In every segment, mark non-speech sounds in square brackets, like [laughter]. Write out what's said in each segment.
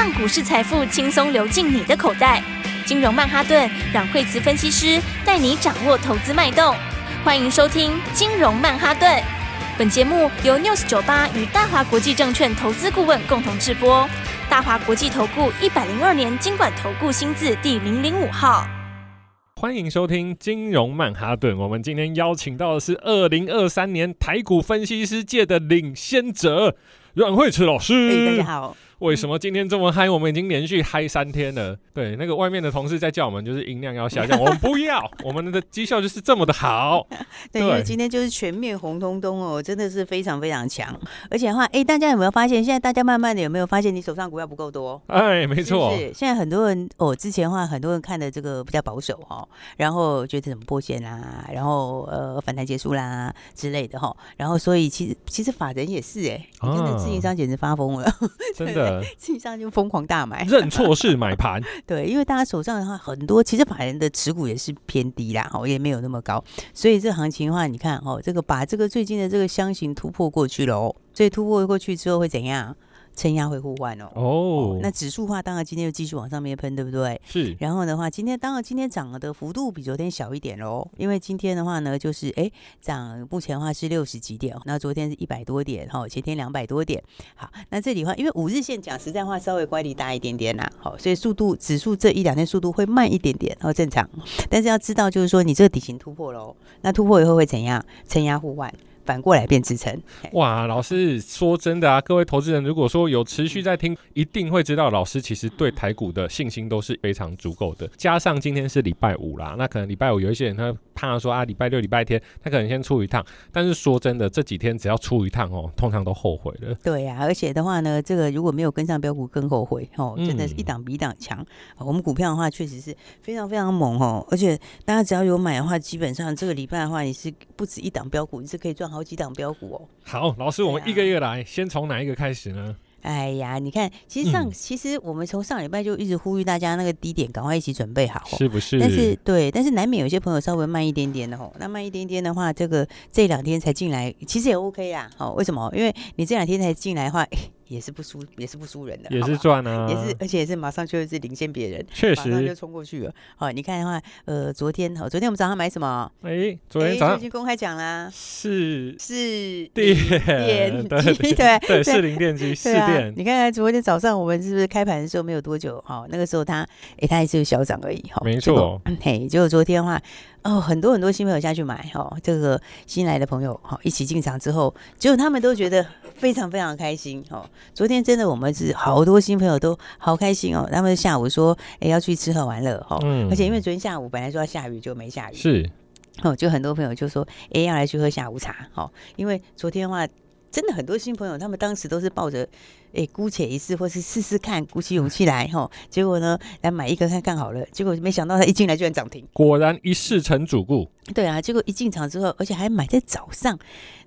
让股市财富轻松流进你的口袋。金融曼哈顿让惠慈分析师带你掌握投资脉动。欢迎收听金融曼哈顿。本节目由 News 九八与大华国际证券投资顾问共同制播。大华国际投顾一百零二年金管投顾新字第零零五号。欢迎收听金融曼哈顿。我们今天邀请到的是二零二三年台股分析师界的领先者阮惠慈老师。Hey, 大家好。为什么今天这么嗨？我们已经连续嗨三天了。对，那个外面的同事在叫我们，就是音量要下降。我们不要，[laughs] 我们的绩效就是这么的好。[laughs] 对，因为今天就是全面红彤彤哦，真的是非常非常强。而且的话，哎，大家有没有发现？现在大家慢慢的有没有发现，你手上股票不够多？哎，没错。是，现在很多人哦，之前的话很多人看的这个比较保守哈，然后觉得怎么破线啦，然后呃反弹结束啦之类的哈，然后所以其实其实法人也是哎，你看那自营商简直发疯了，啊、[laughs] 真的。实际上就疯狂大买，认错是买盘。[laughs] 对，因为大家手上的话很多，其实法人的持股也是偏低啦，哦，也没有那么高，所以这行情的话，你看哦，这个把这个最近的这个箱型突破过去了哦，所以突破过去之后会怎样？撑压会互换哦，哦，哦，那指数化当然今天又继续往上面喷，对不对？是。然后的话，今天当然今天涨的幅度比昨天小一点喽，因为今天的话呢，就是哎涨目前的话是六十几点，那昨天是一百多点，哈，前天两百多点。好，那这里的话，因为五日线讲实在话稍微乖离大一点点啦，好，所以速度指数这一两天速度会慢一点点，然后正常。但是要知道，就是说你这个底型突破喽，那突破以后会怎样？撑压互换。反过来变支撑，哇！老师说真的啊，各位投资人，如果说有持续在听，一定会知道老师其实对台股的信心都是非常足够的。加上今天是礼拜五啦，那可能礼拜五有一些人他怕说啊，礼拜六、礼拜天他可能先出一趟，但是说真的，这几天只要出一趟哦，通常都后悔了。对呀、啊，而且的话呢，这个如果没有跟上标股，更后悔哦，真的是一档比一档强、嗯。我们股票的话，确实是非常非常猛哦，而且大家只要有买的话，基本上这个礼拜的话，你是不止一档标股，你是可以赚好。好几档标股哦，好，老师，我们一个一个来，先从哪一个开始呢？哎呀，你看，其实上，嗯、其实我们从上礼拜就一直呼吁大家那个低点赶快一起准备好，是不是？但是对，但是难免有些朋友稍微慢一点点的吼，那慢一点点的话，这个这两天才进来，其实也 OK 呀。好，为什么？因为你这两天才进来的话。也是不输，也是不输人的，也是赚啊，也是，而且也是马上就是领先别人，确实，马上就冲过去了。好，你看的话，呃，昨天，好，昨天我们早上买什么？哎、欸，昨天早上、欸、已经公开讲啦，是是电电机，对对，是零电机，是电、啊。你看看昨天早上我们是不是开盘的时候没有多久？好，那个时候它，哎、欸，它还是小涨而已。哈，没错。嘿，结果昨天的话。哦，很多很多新朋友下去买哦，这个新来的朋友哈，一起进场之后，结果他们都觉得非常非常开心哦。昨天真的我们是好多新朋友都好开心哦，他们下午说哎要去吃喝玩乐哈，而且因为昨天下午本来说要下雨就没下雨，是哦，就很多朋友就说哎要来去喝下午茶哦，因为昨天的话真的很多新朋友他们当时都是抱着。哎，姑且一试，或是试试看，鼓起勇气来吼。结果呢，来买一个看看好了。结果没想到他一进来居然涨停，果然一试成主顾。[clears throat] 对啊，结果一进场之后，而且还买在早上，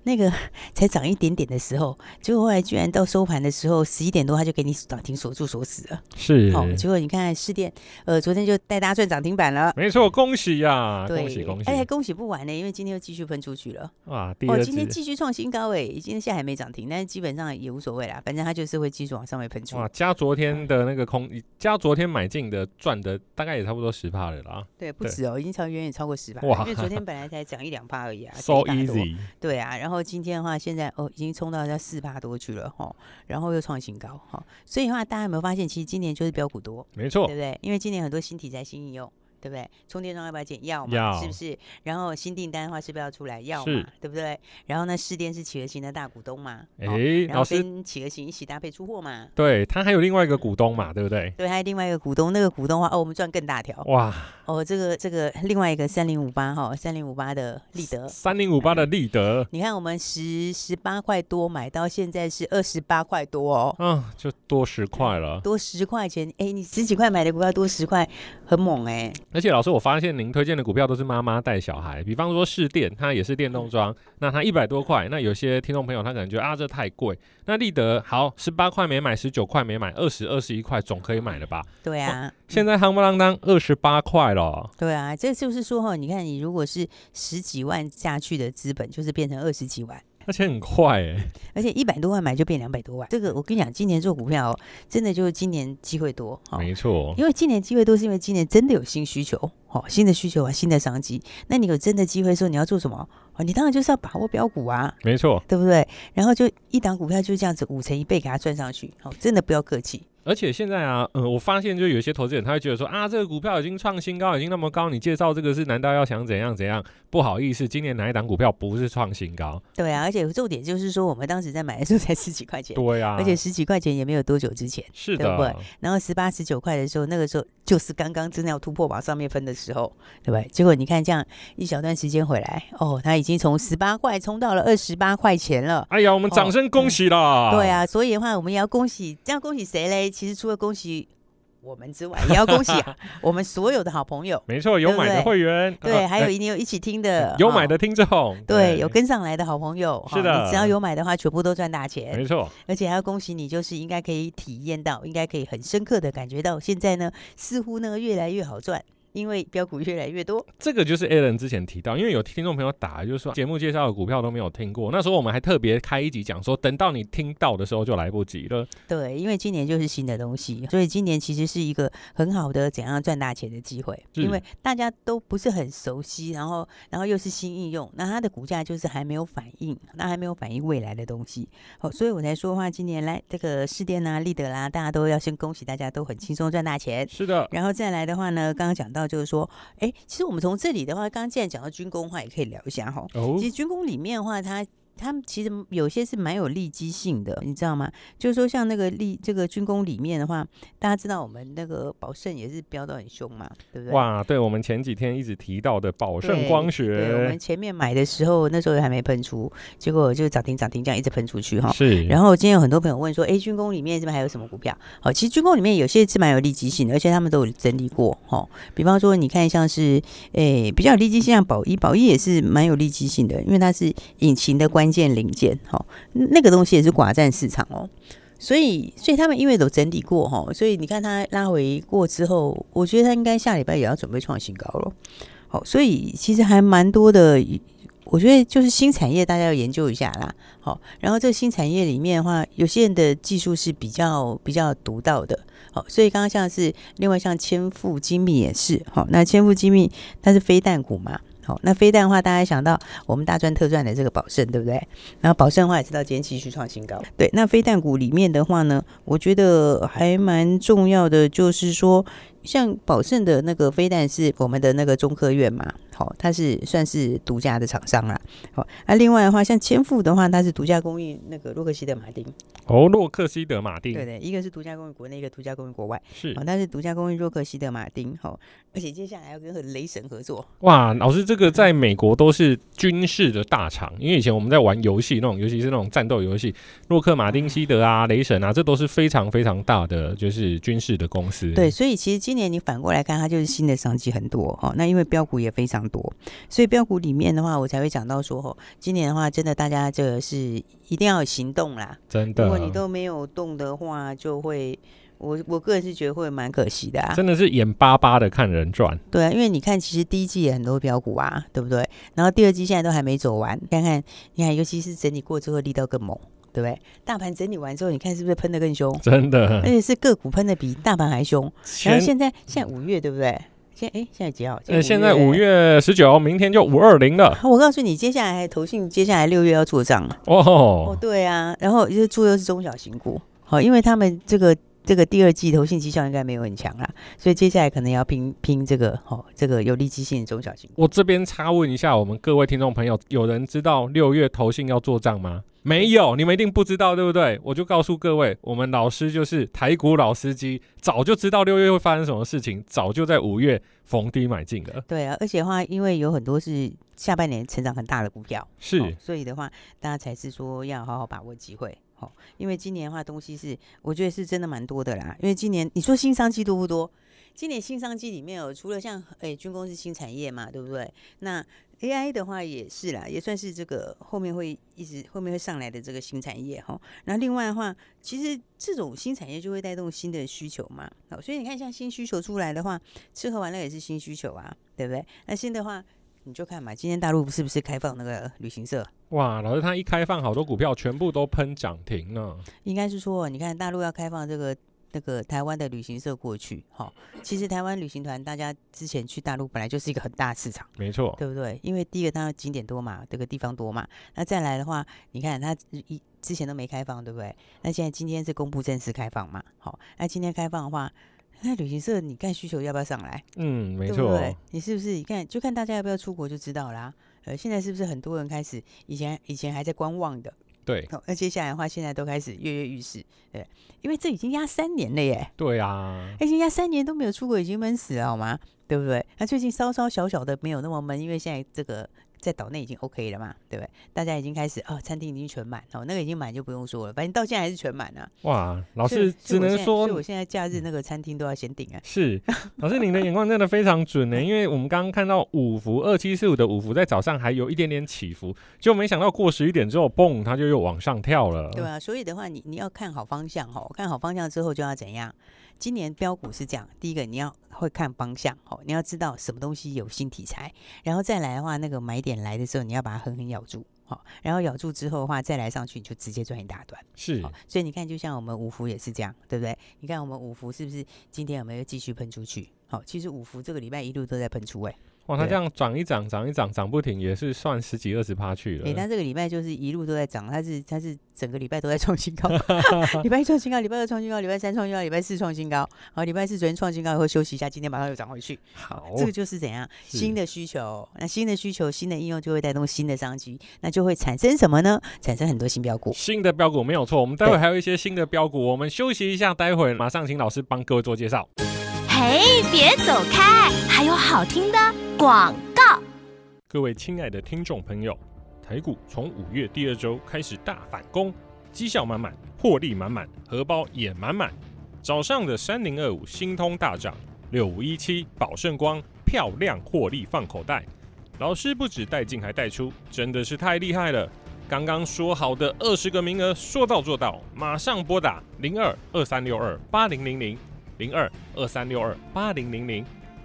那个 [laughs] 才涨一点点的时候，结果后来居然到收盘的时候十一点多，他就给你涨停锁住锁死了。是，好，结果你看士电，呃，昨天就带大家赚涨停板了。没错，恭喜呀、恭喜恭喜！哎，恭喜不完呢，因为今天又继续喷出去了。哇，哦，今天继续创新高哎，今天现在还没涨停，但是基本上也无所谓啦，反正它就是会继续往上面。哇，加昨天的那个空，加昨天买进的赚的大概也差不多十趴了啦。对，不止哦，已经超远远超过十趴。哇，因为昨天本来才涨一两趴而已啊。So easy。对啊，然后今天的话，现在哦，已经冲到要四趴多去了哈，然后又创新高哈。所以的话，大家有没有发现，其实今年就是标股多，没错，对不对？因为今年很多新题材、新应用。对不对？充电桩要不要减？要嘛，是不是？然后新订单的话是不是要出来？要嘛，对不对？然后呢，试电是企鹅型的大股东嘛？哎、哦，然后跟企鹅型一起搭配出货嘛？对，他还有另外一个股东嘛？对不对？对，还有另外一个股东，那个股东的话，哦，我们赚更大条。哇！哦，这个这个另外一个三零五八哈，三零五八的立德，三零五八的立德，嗯、你看我们十十八块多买到现在是二十八块多哦，嗯，就多十块了，多十块钱。哎，你十几块买的股票多十块，很猛哎。而且老师，我发现。您推荐的股票都是妈妈带小孩，比方说市电，它也是电动装，那它一百多块，那有些听众朋友他可能觉得啊，这太贵。那立德好，十八块没买，十九块没买，二十二十一块总可以买了吧？对啊，现在夯不啷当二十八块了。对啊，这就是说哈，你看你如果是十几万下去的资本，就是变成二十几万。而且很快哎，而且一百多万买就变两百多万。这个我跟你讲，今年做股票哦，真的就是今年机会多。没错，因为今年机会多，是因为今年真的有新需求，哦，新的需求啊，新的商机。那你有真的机会的时候，你要做什么？哦，你当然就是要把握标股啊，没错，对不对？然后就一档股票就这样子五成一倍给它赚上去，哦，真的不要客气。而且现在啊，嗯，我发现就有些投资人他会觉得说啊，这个股票已经创新高，已经那么高，你介绍这个是难道要想怎样怎样？不好意思，今年哪一档股票不是创新高？对啊，而且重点就是说，我们当时在买的时候才十几块钱，对啊，而且十几块钱也没有多久之前，是的，对不对？然后十八十九块的时候，那个时候就是刚刚真的要突破往上面分的时候，对不对？结果你看这样一小段时间回来，哦，它已经从十八块冲到了二十八块钱了。哎呀，我们掌声恭喜啦！哦嗯、对啊，所以的话，我们也要恭喜，这样恭喜谁嘞？其实除了恭喜。我们之外，也要恭喜 [laughs] 我们所有的好朋友。没错，有买的会员，对，对，还有一定有一起听的，有买的听众，对，对，有跟上来的好朋友。是的，你只要有买的话，全部都赚大钱。没错，而且还要恭喜你，就是应该可以体验到，应该可以很深刻的感觉到，现在呢，似乎呢越来越好赚。因为标股越来越多，这个就是 Alan 之前提到，因为有听众朋友打，就是说节目介绍的股票都没有听过，那时候我们还特别开一集讲说，等到你听到的时候就来不及了。对，因为今年就是新的东西，所以今年其实是一个很好的怎样赚大钱的机会，因为大家都不是很熟悉，然后然后又是新应用，那它的股价就是还没有反应，那还没有反应未来的东西，好，所以我才说的话，今年来这个试电啊、立德啦，大家都要先恭喜大家都很轻松赚大钱。是的，然后再来的话呢，刚刚讲到。就是说，哎，其实我们从这里的话，刚刚既然讲到军工的话，也可以聊一下哈。哦，其实军工里面的话，它。他们其实有些是蛮有利基性的，你知道吗？就是说，像那个利这个军工里面的话，大家知道我们那个宝盛也是飙得很凶嘛，对不对？哇，对，我们前几天一直提到的宝盛光学对，对，我们前面买的时候那时候还没喷出，结果就涨停涨停这样一直喷出去哈。是。然后今天有很多朋友问说，哎，军工里面这边还有什么股票？好，其实军工里面有些是蛮有利基性的，而且他们都有整理过哈。比方说，你看像是哎比较有利基性，像宝一，宝一也是蛮有利基性的，因为它是引擎的关关键零件。好，那个东西也是寡占市场哦，所以，所以他们因为都整理过哈，所以你看它拉回过之后，我觉得它应该下礼拜也要准备创新高了。好，所以其实还蛮多的，我觉得就是新产业大家要研究一下啦。好，然后这个新产业里面的话，有些人的技术是比较比较独到的。好，所以刚刚像是另外像千富精密也是好，那千富精密它是飞弹股嘛。好，那飞弹的话，大家想到我们大赚特赚的这个宝盛，对不对？然后宝盛的话也知道今天继续创新高。对，那飞弹股里面的话呢，我觉得还蛮重要的，就是说。像宝盛的那个飞弹是我们的那个中科院嘛，好，它是算是独家的厂商啦。好，那另外的话，像千富的话，它是独家供应那个洛克希德马丁。哦，洛克希德马丁。对对，一个是独家供应国内，一个独家供应国外。是，但是独家供应洛克希德马丁。好，而且接下来要跟雷神合作。哇，老师，这个在美国都是军事的大厂，因为以前我们在玩游戏那种，尤其是那种战斗游戏，洛克马丁希德啊、雷神啊，这都是非常非常大的，就是军事的公司。对，所以其实今今年你反过来看，它就是新的商机很多哈。那因为标股也非常多，所以标股里面的话，我才会讲到说，哦，今年的话，真的大家这个是一定要有行动啦。真的，如果你都没有动的话，就会我我个人是觉得会蛮可惜的啊。真的是眼巴巴的看人赚。对啊，因为你看，其实第一季也很多标股啊，对不对？然后第二季现在都还没走完，看看你看，尤其是整理过之后力道更猛。对不对？大盘整理完之后，你看是不是喷的更凶？真的，而且是个股喷的比大盘还凶。然后现在现在五月对不对？现哎现在几号？呃，现在五月十九，明天就五二零了。我告诉你，接下来还投信，接下来六月要做账哦，哦，对啊，然后就是做又是中小型股，好，因为他们这个。这个第二季投信绩效应该没有很强啦，所以接下来可能要拼拼这个哦，这个有利基性的中小型。我这边插问一下，我们各位听众朋友，有人知道六月投信要做账吗？没有，你们一定不知道，对不对？我就告诉各位，我们老师就是台股老司机，早就知道六月会发生什么事情，早就在五月逢低买进了。对啊，而且的话，因为有很多是下半年成长很大的股票，是，哦，所以的话，大家才是说要好好把握机会。好，因为今年的话，东西是我觉得是真的蛮多的啦。因为今年你说新商机多不多？今年新商机里面哦除了像诶、欸、军工是新产业嘛，对不对？那 AI 的话也是啦，也算是这个后面会一直后面会上来的这个新产业哈。那另外的话，其实这种新产业就会带动新的需求嘛。好，所以你看像新需求出来的话，吃喝玩乐也是新需求啊，对不对？那新的话。你就看嘛，今天大陆是不是开放那个旅行社？哇，老师，他一开放，好多股票全部都喷涨停呢。应该是说，你看大陆要开放这个那个台湾的旅行社过去，哈，其实台湾旅行团大家之前去大陆本来就是一个很大市场，没错，对不对？因为第一个它景点多嘛，这个地方多嘛。那再来的话，你看它一之前都没开放，对不对？那现在今天是公布正式开放嘛？好，那今天开放的话。那旅行社，你看需求要不要上来？嗯，没错，你是不是？你看，就看大家要不要出国就知道啦。呃，现在是不是很多人开始以前以前还在观望的？对，那接下来的话，现在都开始跃跃欲试。对，因为这已经压三年了耶。对啊，已经压三年都没有出国，已经闷死了好吗？对不对？那最近稍稍小小的没有那么闷，因为现在这个。在岛内已经 OK 了嘛，对不对？大家已经开始哦，餐厅已经全满哦，那个已经满就不用说了，反正到现在还是全满啊。哇，老师只能说，所以我现在假日那个餐厅都要先订啊。是，老师您的眼光真的非常准呢，[laughs] 因为我们刚刚看到五福二七四五的五福在早上还有一点点起伏，就没想到过十一点之后，嘣，它就又往上跳了。对啊，所以的话，你你要看好方向哈，看好方向之后就要怎样？今年标股是这样，第一个你要会看方向，哦，你要知道什么东西有新题材，然后再来的话，那个买点来的时候，你要把它狠狠咬住，好，然后咬住之后的话，再来上去，你就直接赚一大段。是，所以你看，就像我们五福也是这样，对不对？你看我们五福是不是今天有没有继续喷出去？好，其实五福这个礼拜一路都在喷出，哎。哇，它这样涨一涨，涨一涨，涨不停，也是算十几二十趴去了。哎、欸，它这个礼拜就是一路都在涨，它是它是整个礼拜都在创新高，[laughs] 礼拜一创新高，礼拜二创新高，礼拜三创新高，礼拜四创新高。好，礼拜四昨天创新高以后休息一下，今天马上又涨回去。好，这个就是怎样新的需求，那新的需求，新的应用就会带动新的商机，那就会产生什么呢？产生很多新标股。新的标股没有错，我们待会还有一些新的标股，我们休息一下，待会马上请老师帮各位做介绍。嘿，别走开，还有好听的广告。各位亲爱的听众朋友，台股从五月第二周开始大反攻，绩效满满，获利满满，荷包也满满。早上的三零二五新通大涨，六五一七宝盛光漂亮获利放口袋。老师不止带进还带出，真的是太厉害了。刚刚说好的二十个名额，说到做到，马上拨打零二二三六二八零零零零二二三六二八零零零。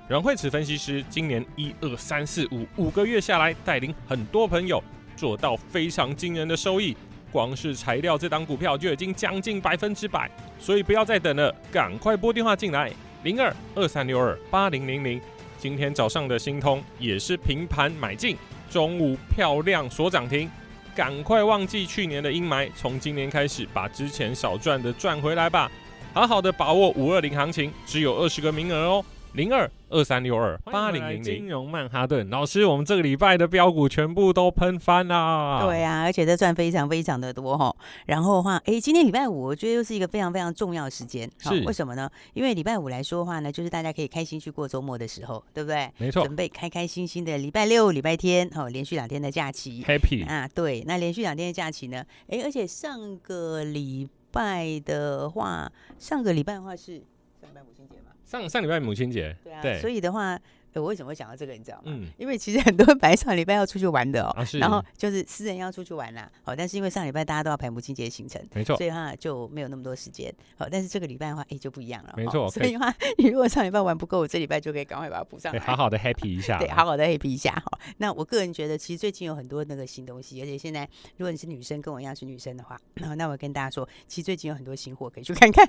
阮慧慈分析师今年一二三四五五个月下来，带领很多朋友做到非常惊人的收益。光是材料这档股票就已经将近百分之百，所以不要再等了，赶快拨电话进来，零二二三六二八零零零。今天早上的新通也是平盘买进，中午漂亮锁涨停，赶快忘记去年的阴霾，从今年开始把之前少赚的赚回来吧，好好的把握五二零行情，只有二十个名额哦。零二二三六二八零零零，金融曼哈顿老师，我们这个礼拜的标股全部都喷翻啦！对啊，而且这赚非常非常的多哈。然后的话，哎，今天礼拜五，我觉得又是一个非常非常重要的时间。是为什么呢？因为礼拜五来说的话呢，就是大家可以开心去过周末的时候，对不对？没错，准备开开心心的礼拜六、礼拜天，哦，连续两天的假期，Happy 啊！对，那连续两天的假期呢？哎，而且上个礼拜的话，上个礼拜的话是上礼拜母亲节嘛？上上礼拜母亲节，对啊，对，所以的话。我为什么会讲到这个？你知道吗？嗯，因为其实很多人本来上礼拜要出去玩的哦，啊、然后就是私人要出去玩啦。好，但是因为上礼拜大家都要排母亲节行程，没错，所以话就没有那么多时间。好，但是这个礼拜的话，哎就不一样了，没错。所以的话，你如果上礼拜玩不够，我这礼拜就可以赶快把它补上来，好好的 happy 一下，对，好好的 happy 一下。好，那我个人觉得，其实最近有很多那个新东西，而且现在如果你是女生，跟我一样是女生的话，那那我跟大家说，其实最近有很多新货可以去看看。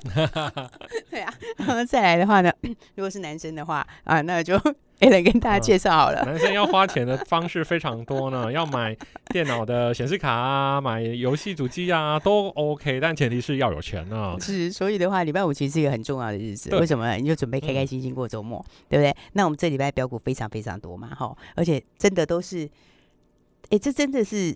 [laughs] 对啊，然后再来的话呢，[coughs] 如果是男生的话啊，那就。哎，来跟大家介绍好了、嗯。男生要花钱的方式非常多呢，要买电脑的显示卡啊，买游戏主机啊，都 OK，但前提是要有钱呢。是，所以的话，礼拜五其实是一个很重要的日子。为什么呢？你就准备开开心心过周末，嗯、对不对？那我们这礼拜标股非常非常多嘛，哈，而且真的都是，哎，这真的是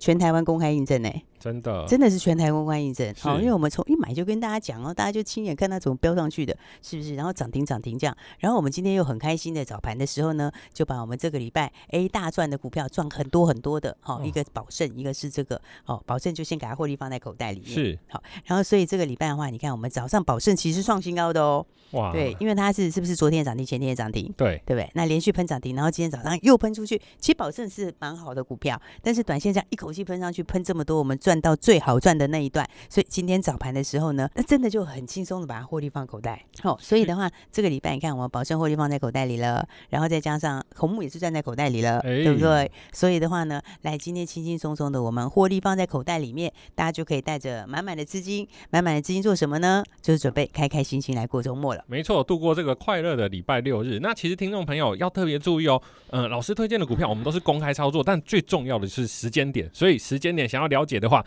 全台湾公开印证呢。真的，真的是全台公开印证，好，因为我们从一买就跟大家讲哦，大家就亲眼看它怎么飙上去的，是不是？然后涨停涨停这样，然后我们今天又很开心的早盘的时候呢，就把我们这个礼拜 A 大赚的股票赚很多很多的，好，一个保盛，一个是这个，好，保盛就先给它获利放在口袋里面，是。好，然后所以这个礼拜的话，你看我们早上保盛其实创新高的哦，哇，对，因为它是是不是昨天涨停，前天也涨停，对，对不对？那连续喷涨停，然后今天早上又喷出去，其实保盛是蛮好的股票，但是短线上一口气喷上去喷这么多，我们赚赚到最好赚的那一段。所以今天早盘的时候呢，那真的就很轻松的把它获利放口袋。好、哦，所以的话，这个礼拜你看我们保证获利放在口袋里了，然后再加上红木也是赚在口袋里了，欸、对不对？所以的话呢，来今天轻轻松松的我们获利放在口袋里面，大家就可以带着满满的资金，满满的资金做什么呢？就是准备开开心心来过周末了。没错，度过这个快乐的礼拜六日。那其实听众朋友要特别注意哦，嗯、呃，老师推荐的股票我们都是公开操作，但最重要的是时间点。所以时间点想要了解的话，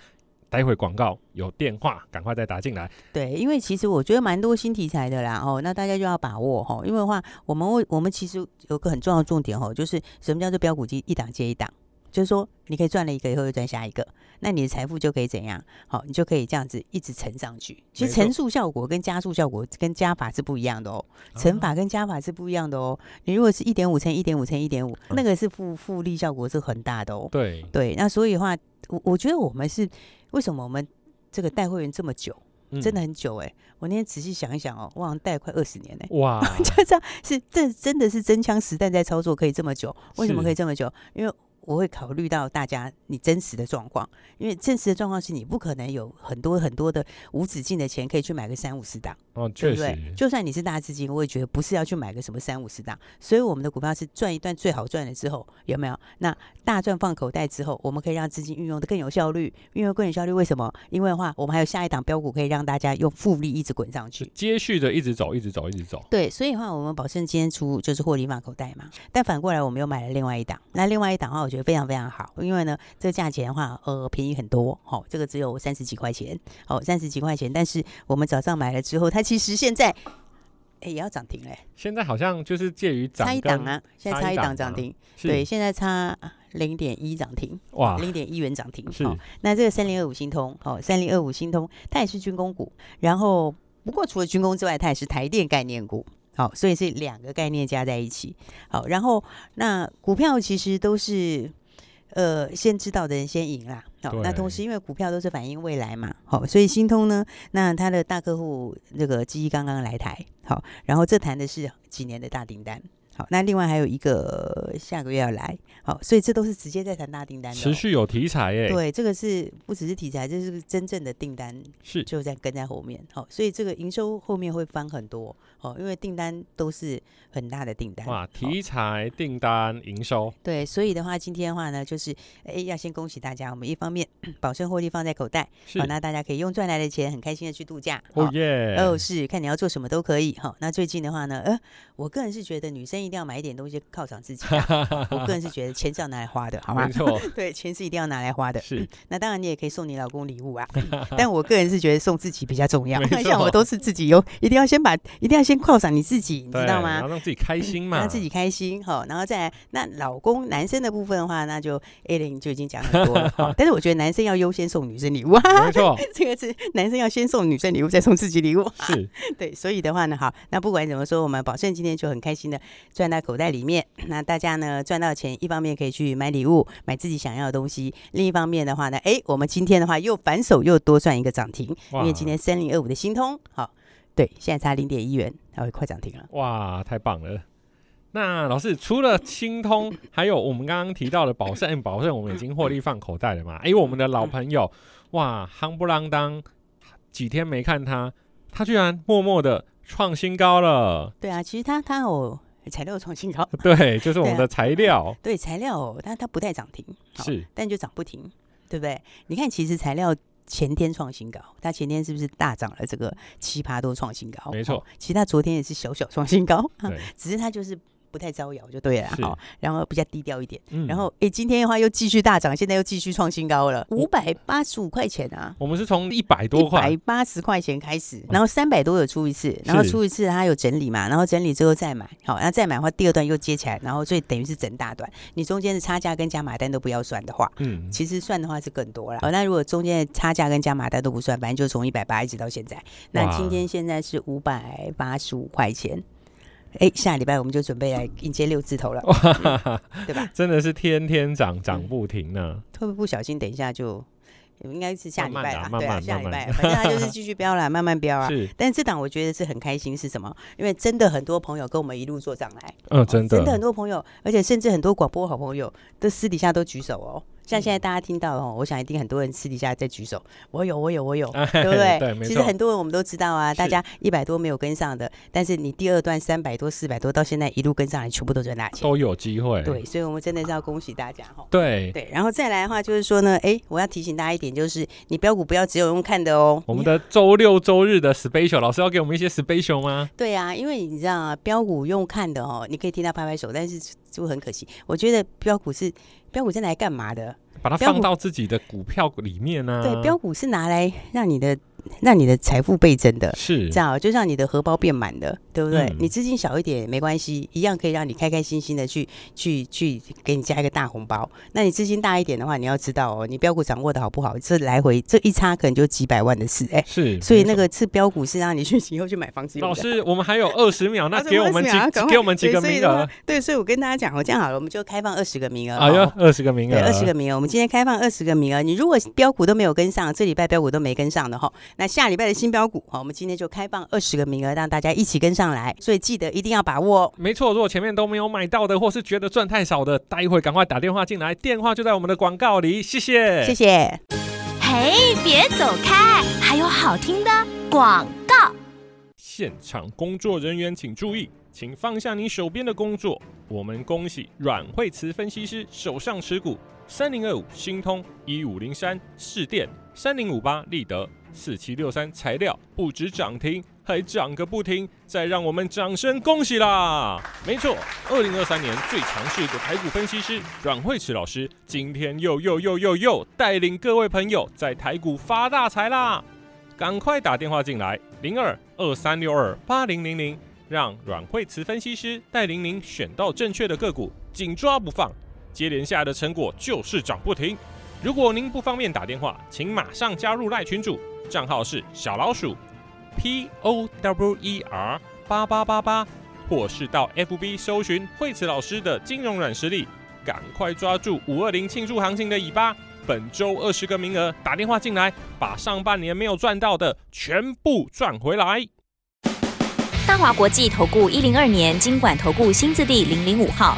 待会广告有电话，赶快再打进来。对，因为其实我觉得蛮多新题材的啦，哦，那大家就要把握哈。因为的话，我们为我们其实有个很重要的重点哦，就是什么叫做标股机一档接一档。就是说，你可以赚了一个以后又赚下一个，那你的财富就可以怎样？好，你就可以这样子一直乘上去。其实乘数效果跟加速效果跟加法是不一样的哦，乘法跟加法是不一样的哦。你如果是一点五乘一点五乘一点五，那个是复复利效果是很大的哦。对对，那所以的话，我我觉得我们是为什么我们这个带会员这么久，真的很久哎。我那天仔细想一想哦，我好像带快二十年呢。哇，[laughs] 就这样是这真的是真枪实弹在操作，可以这么久？为什么可以这么久？因为我会考虑到大家你真实的状况，因为真实的状况是你不可能有很多很多的无止境的钱可以去买个三五十档，哦，对不对？就算你是大资金，我也觉得不是要去买个什么三五十档。所以我们的股票是赚一段最好赚了之后，有没有？那大赚放口袋之后，我们可以让资金运用的更有效率，运用更有效率。为什么？因为的话，我们还有下一档标股可以让大家用复利一直滚上去，接续的一直走，一直走，一直走。对，所以的话，我们保证今天出就是获利放口袋嘛。但反过来，我们又买了另外一档，那另外一档的话，我觉得。非常非常好，因为呢，这个价钱的话，呃，便宜很多，好、哦，这个只有三十几块钱，哦，三十几块钱，但是我们早上买了之后，它其实现在，哎，也要涨停嘞。现在好像就是介于涨差一档啊，现在差一档涨停，对，现在差零点一涨停，哇，零点一元涨停，是、哦。那这个三零二五新通，哦，三零二五新通，它也是军工股，然后不过除了军工之外，它也是台电概念股。好，所以是两个概念加在一起。好，然后那股票其实都是，呃，先知道的人先赢啦。好，那同时因为股票都是反映未来嘛，好，所以新通呢，那他的大客户这个机刚刚来台，好，然后这谈的是几年的大订单。好，那另外还有一个下个月要来，好，所以这都是直接在谈大订单的，持续有题材耶。对，这个是不只是题材，这是真正的订单，是就在跟在后面。好，所以这个营收后面会翻很多，哦，因为订单都是很大的订单。哇，题材、订单、营收。对，所以的话，今天的话呢，就是哎，要先恭喜大家，我们一方面 [coughs] 保证获利放在口袋，好，那大家可以用赚来的钱很开心的去度假。哦耶！哦，是，看你要做什么都可以。好，那最近的话呢，呃，我个人是觉得女生。一定要买一点东西犒赏自己，啊。[laughs] 我个人是觉得钱是要拿来花的，好吗？没错，[laughs] 对，钱是一定要拿来花的。是，那当然你也可以送你老公礼物啊。但 [laughs] 我个人是觉得送自己比较重要。像我都是自己有，一定要先把，一定要先犒赏你自己，你知道吗？让自己开心嘛，让自己开心。好，然后再来，那老公男生的部分的话，那就 A 零就已经讲很多了。但是我觉得男生要优先送女生礼物啊。没错，这个是男生要先送女生礼物，再送自己礼物。是，对，所以的话呢，好，那不管怎么说，我们保证今天就很开心的。赚到口袋里面，[clears throat] 那大家呢赚到钱，一方面可以去买礼物，买自己想要的东西；另一方面的话呢，哎，我们今天的话又反手又多赚一个涨停，因为今天三零二五的新通，好，对，现在差零点一元，它会快涨停了。哇，太棒了！那老师除了新通，还有我们刚刚提到的宝盛，宝盛我们已经获利放口袋了嘛？[laughs] 哎，我们的老朋友，哇，夯不啷当，几天没看他，他居然默默的创新高了。对啊，其实他他有。材料创新高，[laughs] 对，就是我们的材料。啊、[laughs] 对，材料，但它不带涨停，是，但就涨不停，对不对？你看，其实材料前天创新高，它前天是不是大涨了？这个七趴多创新高，没错。其实它昨天也是小小创新高，对，只是它就是。不太招摇就对了，好，然后比较低调一点，嗯、然后哎，今天的话又继续大涨，现在又继续创新高了，五百八十五块钱啊！我们是从一百多块，一百八十块钱开始，然后三百多有出一次，然后出一次它有整理嘛，然后整理之后再买，好，那再买的话第二段又接起来，然后所以等于是整大段，你中间的差价跟加码单都不要算的话，嗯，其实算的话是更多了。好，那如果中间的差价跟加码单都不算，反正就从一百八一直到现在，那今天现在是五百八十五块钱。哎，下礼拜我们就准备来迎接六字头了，嗯、对吧？[laughs] 真的是天天涨涨不停呢、啊。会不会不小心，等一下就应该是下礼拜了，对啊，下礼拜，反正它就是 [laughs] 继续飙啦，慢慢飙啊。是，但是这档我觉得是很开心，是什么？因为真的很多朋友跟我们一路做上来，嗯，真的，真的很多朋友，而且甚至很多广播好朋友都私底下都举手哦。像现在大家听到哦，我想一定很多人私底下在举手，我有，我有，我有，对不对？[laughs] 对，其实很多人我们都知道啊，大家一百多没有跟上的，但是你第二段三百多、四百多到现在一路跟上来，全部都赚大钱，都有机会。对，所以我们真的是要恭喜大家哈。对对，然后再来的话就是说呢，哎，我要提醒大家一点，就是你标股不要只有用看的哦。我们的周六周日的 special 老师要给我们一些 special 吗？对啊，因为你知道啊，标股用看的哦，你可以听他拍拍手，但是就很可惜。我觉得标股是标股是拿来干嘛的？把它放到自己的股票里面呢、啊？对，标股是拿来让你的。让你的财富倍增的，是这样，就让你的荷包变满的，对不对？嗯、你资金小一点没关系，一样可以让你开开心心的去去去给你加一个大红包。那你资金大一点的话，你要知道哦，你标股掌握的好不好？这来回这一差可能就几百万的事，哎，是。所以那个是标股是让你去 [laughs] 以后去买房子用的。老师，我们还有二十秒，[laughs] 那给我们几给我们几个名额？对，所以我跟大家讲，我这样好了，我们就开放二十个名额。哎呀，二十个名额，对，二十个名额。我们今天开放二十个名额，你如果标股都没有跟上，这礼拜标股都没跟上的哈，那下礼拜的新标股好，我们今天就开放二十个名额，让大家一起跟上来，所以记得一定要把握。没错，如果前面都没有买到的，或是觉得赚太少的，待会赶快打电话进来，电话就在我们的广告里。谢谢，谢谢。嘿，别走开，还有好听的广告。现场工作人员请注意，请放下你手边的工作。我们恭喜阮慧慈分析师手上持股三零二五新通一五零三士电三零五八立德。四七六三材料不止涨停，还涨个不停，再让我们掌声恭喜啦！没错，二零二三年最强势的台股分析师阮慧慈老师，今天又又又又又带领各位朋友在台股发大财啦！赶快打电话进来，零二二三六二八零零零，让阮慧慈分析师带领您选到正确的个股，紧抓不放，接连下的成果就是涨不停。如果您不方便打电话，请马上加入赖群主。账号是小老鼠 P O W E R 八八八八，或是到 F B 搜寻惠慈老师的金融软实力，赶快抓住五二零庆祝行情的尾巴！本周二十个名额，打电话进来，把上半年没有赚到的全部赚回来。大华国际投顾一零二年金管投顾新字第零零五号。